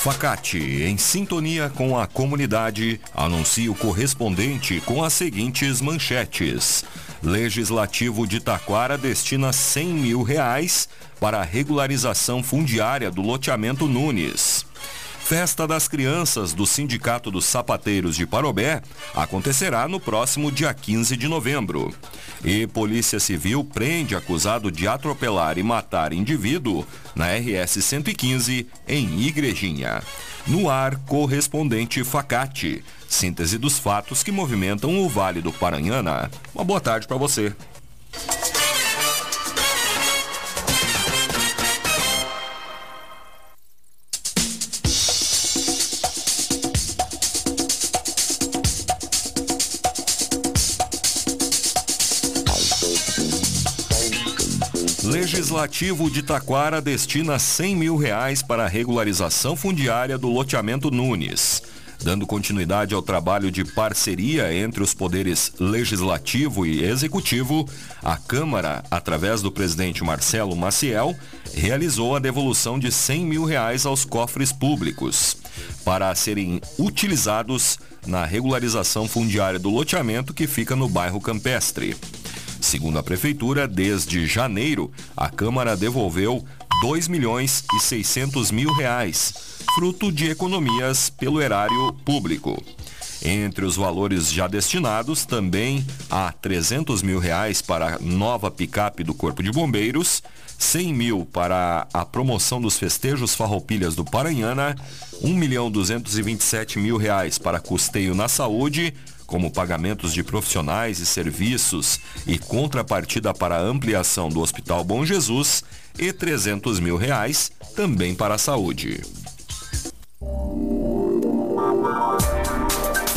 Facate, em sintonia com a comunidade, anuncia o correspondente com as seguintes manchetes. Legislativo de Taquara destina 100 mil reais para a regularização fundiária do loteamento Nunes. Festa das Crianças do Sindicato dos Sapateiros de Parobé acontecerá no próximo dia 15 de novembro. E Polícia Civil prende acusado de atropelar e matar indivíduo na RS 115 em Igrejinha. No ar, correspondente Facate. Síntese dos fatos que movimentam o Vale do Paranhana. Uma boa tarde para você. Legislativo de Taquara destina 100 mil reais para a regularização fundiária do loteamento Nunes. Dando continuidade ao trabalho de parceria entre os poderes legislativo e executivo, a Câmara, através do presidente Marcelo Maciel, realizou a devolução de 100 mil reais aos cofres públicos para serem utilizados na regularização fundiária do loteamento que fica no bairro Campestre. Segundo a Prefeitura, desde janeiro, a Câmara devolveu 2 milhões e 600 mil reais, fruto de economias pelo erário público. Entre os valores já destinados, também há 300 mil reais para a nova picape do Corpo de Bombeiros, 100 mil para a promoção dos festejos farroupilhas do Paranhana, 1 milhão 227 mil reais para custeio na saúde, como pagamentos de profissionais e serviços e contrapartida para a ampliação do Hospital Bom Jesus e 300 mil reais também para a saúde.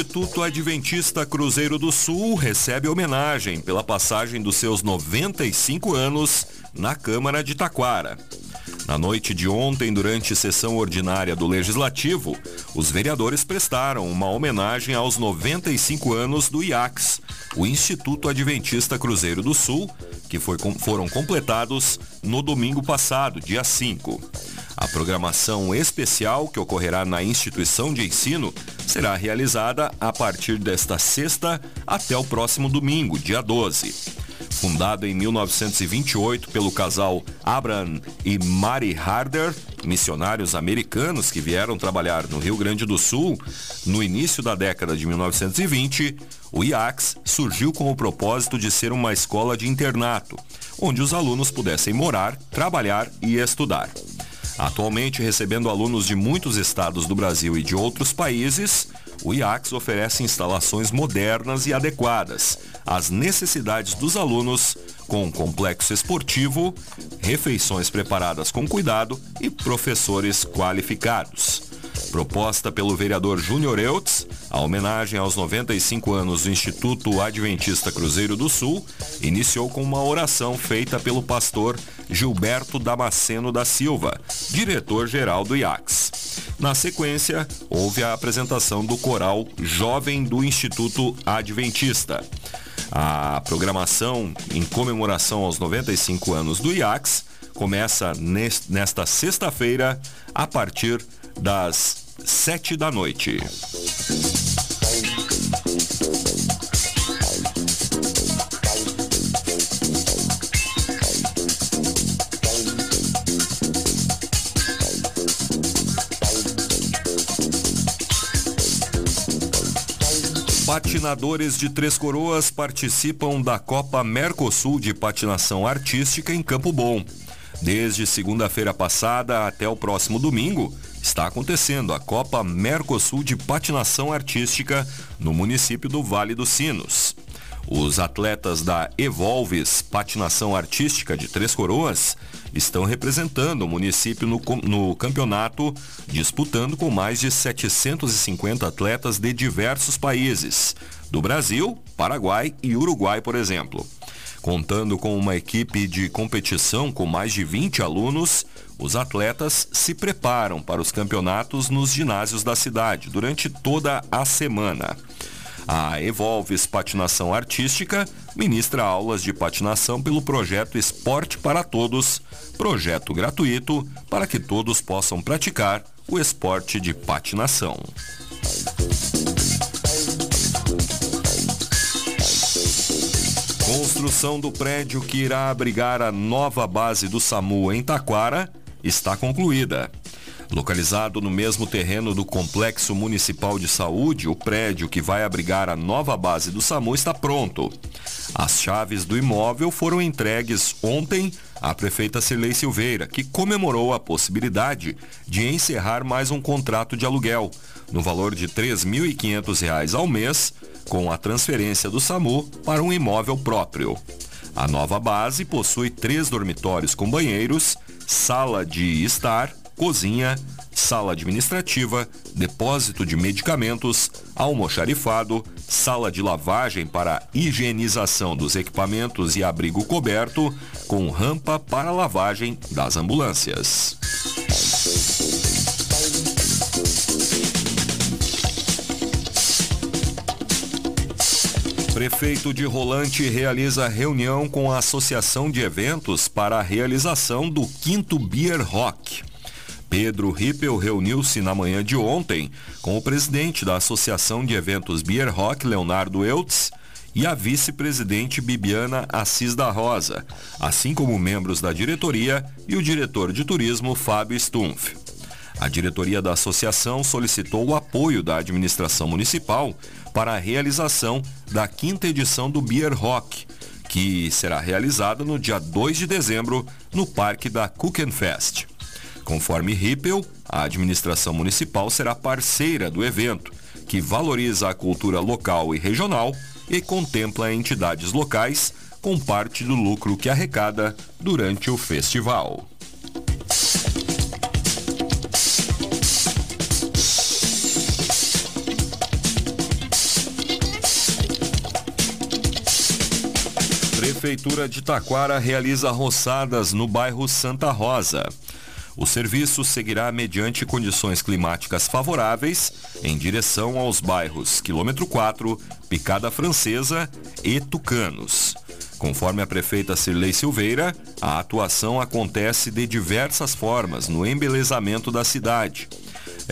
Instituto Adventista Cruzeiro do Sul recebe homenagem pela passagem dos seus 95 anos na Câmara de Taquara. Na noite de ontem, durante sessão ordinária do Legislativo, os vereadores prestaram uma homenagem aos 95 anos do IACS, o Instituto Adventista Cruzeiro do Sul, que foi, foram completados no domingo passado, dia 5. A programação especial que ocorrerá na instituição de ensino será realizada a partir desta sexta até o próximo domingo, dia 12. Fundado em 1928 pelo casal Abraham e Mary Harder, missionários americanos que vieram trabalhar no Rio Grande do Sul, no início da década de 1920, o IACS surgiu com o propósito de ser uma escola de internato, onde os alunos pudessem morar, trabalhar e estudar. Atualmente recebendo alunos de muitos estados do Brasil e de outros países, o IACS oferece instalações modernas e adequadas às necessidades dos alunos, com complexo esportivo, refeições preparadas com cuidado e professores qualificados. Proposta pelo vereador Júnior Eutz, a homenagem aos 95 anos do Instituto Adventista Cruzeiro do Sul iniciou com uma oração feita pelo pastor Gilberto Damasceno da Silva, diretor-geral do IACS. Na sequência, houve a apresentação do coral Jovem do Instituto Adventista. A programação em comemoração aos 95 anos do IACS começa nesta sexta-feira a partir das sete da noite. Patinadores de Três Coroas participam da Copa Mercosul de Patinação Artística em Campo Bom. Desde segunda-feira passada até o próximo domingo, está acontecendo a Copa Mercosul de Patinação Artística no município do Vale dos Sinos. Os atletas da Evolves Patinação Artística de Três Coroas estão representando o município no, no, campeonato, disputando com mais de 750 atletas de diversos países, do Brasil, Paraguai e Uruguai, por exemplo. Contando com uma equipe de competição com mais de 20 alunos, os atletas se preparam para os campeonatos nos ginásios da cidade durante toda a semana. A Evolves Patinação Artística ministra aulas de patinação pelo projeto Esporte para Todos, projeto gratuito para que todos possam praticar o esporte de patinação. Construção do prédio que irá abrigar a nova base do SAMU em Taquara está concluída. Localizado no mesmo terreno do Complexo Municipal de Saúde, o prédio que vai abrigar a nova base do SAMU está pronto. As chaves do imóvel foram entregues ontem à prefeita Cirlei Silveira, que comemorou a possibilidade de encerrar mais um contrato de aluguel, no valor de R$ 3.500 ao mês, com a transferência do SAMU para um imóvel próprio. A nova base possui três dormitórios com banheiros, sala de estar, cozinha, sala administrativa, depósito de medicamentos, almoxarifado, sala de lavagem para higienização dos equipamentos e abrigo coberto, com rampa para lavagem das ambulâncias. Prefeito de Rolante realiza reunião com a Associação de Eventos para a realização do quinto Beer Rock. Pedro Rippel reuniu-se na manhã de ontem com o presidente da Associação de Eventos Beer Rock, Leonardo Eutz, e a vice-presidente Bibiana Assis da Rosa, assim como membros da diretoria e o diretor de turismo Fábio Stumpf. A diretoria da associação solicitou o apoio da administração municipal para a realização da quinta edição do Beer Rock, que será realizada no dia 2 de dezembro no Parque da Kuchenfest. Conforme Rippel, a administração municipal será parceira do evento, que valoriza a cultura local e regional e contempla entidades locais com parte do lucro que arrecada durante o festival. Prefeitura de Taquara realiza roçadas no bairro Santa Rosa. O serviço seguirá mediante condições climáticas favoráveis em direção aos bairros Quilômetro 4, Picada Francesa e Tucanos. Conforme a prefeita Cirlei Silveira, a atuação acontece de diversas formas no embelezamento da cidade,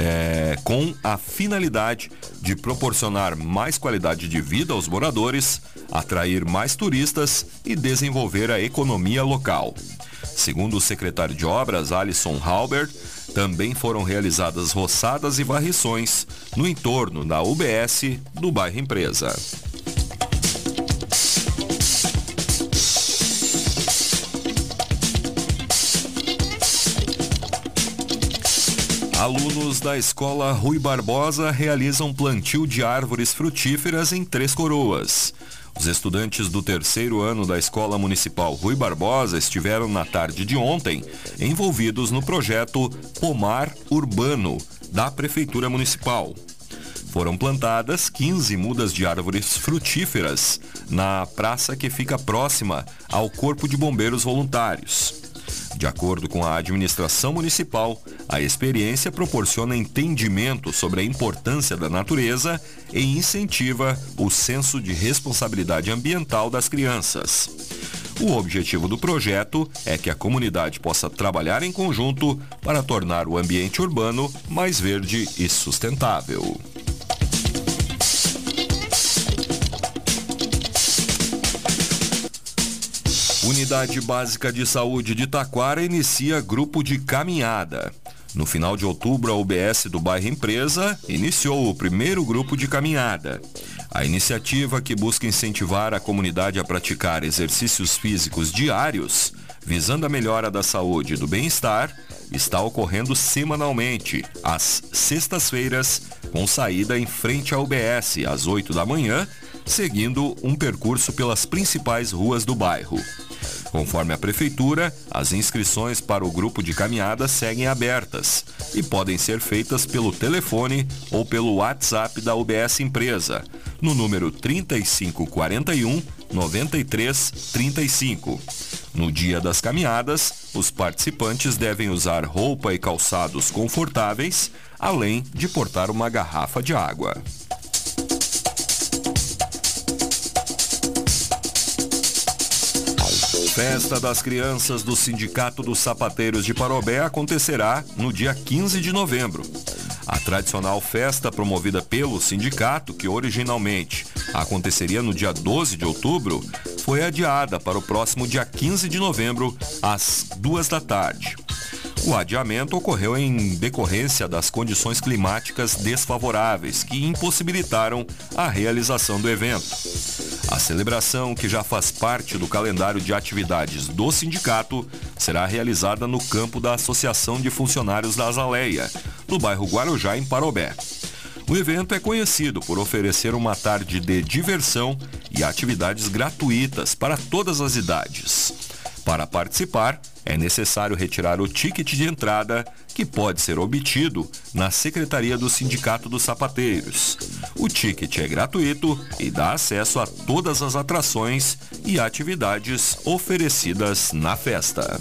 é, com a finalidade de proporcionar mais qualidade de vida aos moradores, atrair mais turistas e desenvolver a economia local. Segundo o secretário de Obras, Alisson Halbert, também foram realizadas roçadas e varrições no entorno da UBS do bairro Empresa. Alunos da escola Rui Barbosa realizam plantio de árvores frutíferas em Três Coroas. Os estudantes do terceiro ano da Escola Municipal Rui Barbosa estiveram na tarde de ontem envolvidos no projeto Pomar Urbano da Prefeitura Municipal. Foram plantadas 15 mudas de árvores frutíferas na praça que fica próxima ao Corpo de Bombeiros Voluntários. De acordo com a administração municipal, a experiência proporciona entendimento sobre a importância da natureza e incentiva o senso de responsabilidade ambiental das crianças. O objetivo do projeto é que a comunidade possa trabalhar em conjunto para tornar o ambiente urbano mais verde e sustentável. Unidade Básica de Saúde de Taquara inicia grupo de caminhada. No final de outubro, a UBS do bairro Empresa iniciou o primeiro grupo de caminhada. A iniciativa, que busca incentivar a comunidade a praticar exercícios físicos diários, visando a melhora da saúde e do bem-estar, está ocorrendo semanalmente, às sextas-feiras, com saída em frente à UBS, às 8 da manhã, seguindo um percurso pelas principais ruas do bairro. Conforme a Prefeitura, as inscrições para o grupo de caminhada seguem abertas e podem ser feitas pelo telefone ou pelo WhatsApp da UBS Empresa, no número 3541 9335. No dia das caminhadas, os participantes devem usar roupa e calçados confortáveis, além de portar uma garrafa de água. Festa das Crianças do Sindicato dos Sapateiros de Parobé acontecerá no dia 15 de novembro. A tradicional festa promovida pelo sindicato, que originalmente aconteceria no dia 12 de outubro, foi adiada para o próximo dia 15 de novembro, às duas da tarde. O adiamento ocorreu em decorrência das condições climáticas desfavoráveis que impossibilitaram a realização do evento. A celebração, que já faz parte do calendário de atividades do sindicato, será realizada no campo da Associação de Funcionários da Azaleia, no bairro Guarujá, em Parobé. O evento é conhecido por oferecer uma tarde de diversão e atividades gratuitas para todas as idades. Para participar, é necessário retirar o ticket de entrada, que pode ser obtido na Secretaria do Sindicato dos Sapateiros. O ticket é gratuito e dá acesso a todas as atrações e atividades oferecidas na festa.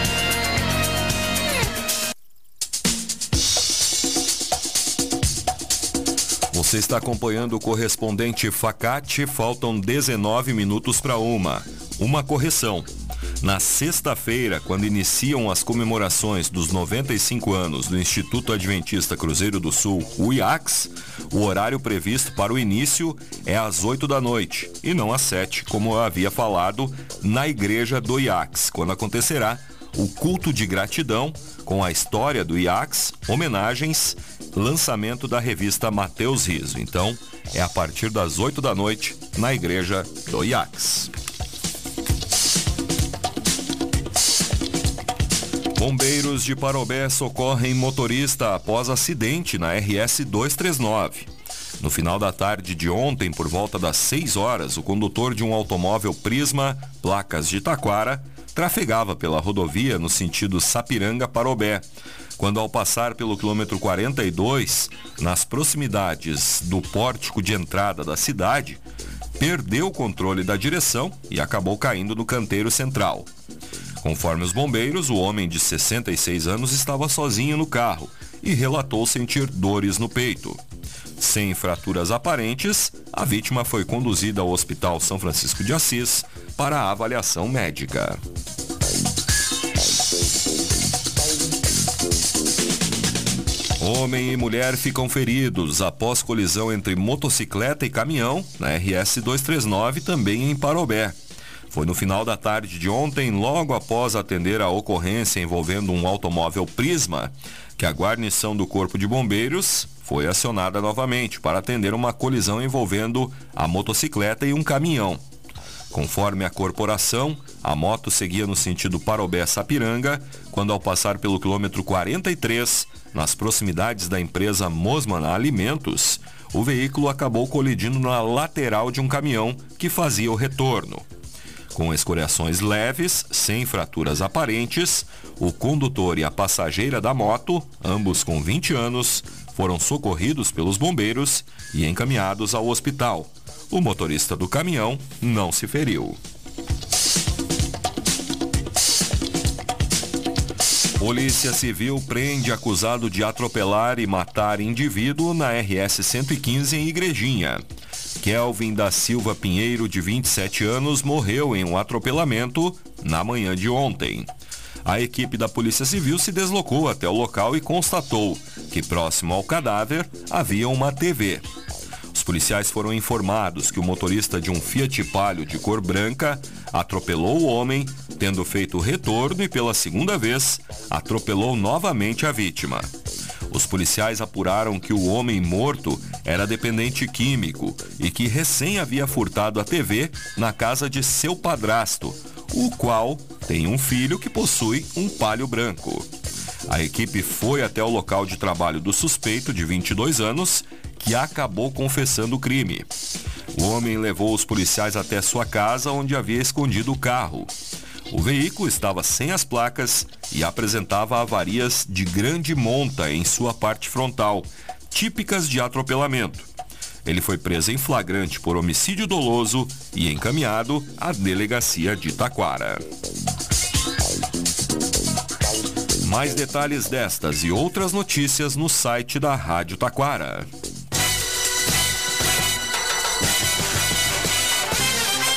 Você está acompanhando o correspondente Facate, faltam 19 minutos para uma. Uma correção. Na sexta-feira, quando iniciam as comemorações dos 95 anos do Instituto Adventista Cruzeiro do Sul, o IACS, o horário previsto para o início é às 8 da noite e não às 7, como eu havia falado, na igreja do IACS, quando acontecerá o culto de gratidão com a história do IACS, homenagens lançamento da revista Mateus Riso. Então, é a partir das 8 da noite na igreja do IACS. Bombeiros de Parobé socorrem motorista após acidente na RS 239. No final da tarde de ontem, por volta das 6 horas, o condutor de um automóvel Prisma, placas de Taquara, trafegava pela rodovia no sentido Sapiranga-Parobé, quando ao passar pelo quilômetro 42, nas proximidades do pórtico de entrada da cidade, perdeu o controle da direção e acabou caindo no canteiro central. Conforme os bombeiros, o homem de 66 anos estava sozinho no carro e relatou sentir dores no peito. Sem fraturas aparentes, a vítima foi conduzida ao Hospital São Francisco de Assis para a avaliação médica. Homem e mulher ficam feridos após colisão entre motocicleta e caminhão na RS 239, também em Parobé. Foi no final da tarde de ontem, logo após atender a ocorrência envolvendo um automóvel Prisma, que a guarnição do Corpo de Bombeiros foi acionada novamente para atender uma colisão envolvendo a motocicleta e um caminhão. Conforme a corporação, a moto seguia no sentido Parobé-Sapiranga, quando ao passar pelo quilômetro 43, nas proximidades da empresa Mosman Alimentos, o veículo acabou colidindo na lateral de um caminhão que fazia o retorno. Com escoriações leves, sem fraturas aparentes, o condutor e a passageira da moto, ambos com 20 anos, foram socorridos pelos bombeiros e encaminhados ao hospital. O motorista do caminhão não se feriu. Polícia Civil prende acusado de atropelar e matar indivíduo na RS 115 em Igrejinha. Kelvin da Silva Pinheiro, de 27 anos, morreu em um atropelamento na manhã de ontem. A equipe da Polícia Civil se deslocou até o local e constatou que próximo ao cadáver havia uma TV. Os policiais foram informados que o motorista de um Fiat Palio de cor branca atropelou o homem, tendo feito retorno e pela segunda vez atropelou novamente a vítima. Os policiais apuraram que o homem morto era dependente químico e que recém havia furtado a TV na casa de seu padrasto, o qual tem um filho que possui um palio branco. A equipe foi até o local de trabalho do suspeito, de 22 anos, que acabou confessando o crime. O homem levou os policiais até sua casa, onde havia escondido o carro. O veículo estava sem as placas e apresentava avarias de grande monta em sua parte frontal, típicas de atropelamento. Ele foi preso em flagrante por homicídio doloso e encaminhado à delegacia de Taquara. Mais detalhes destas e outras notícias no site da Rádio Taquara.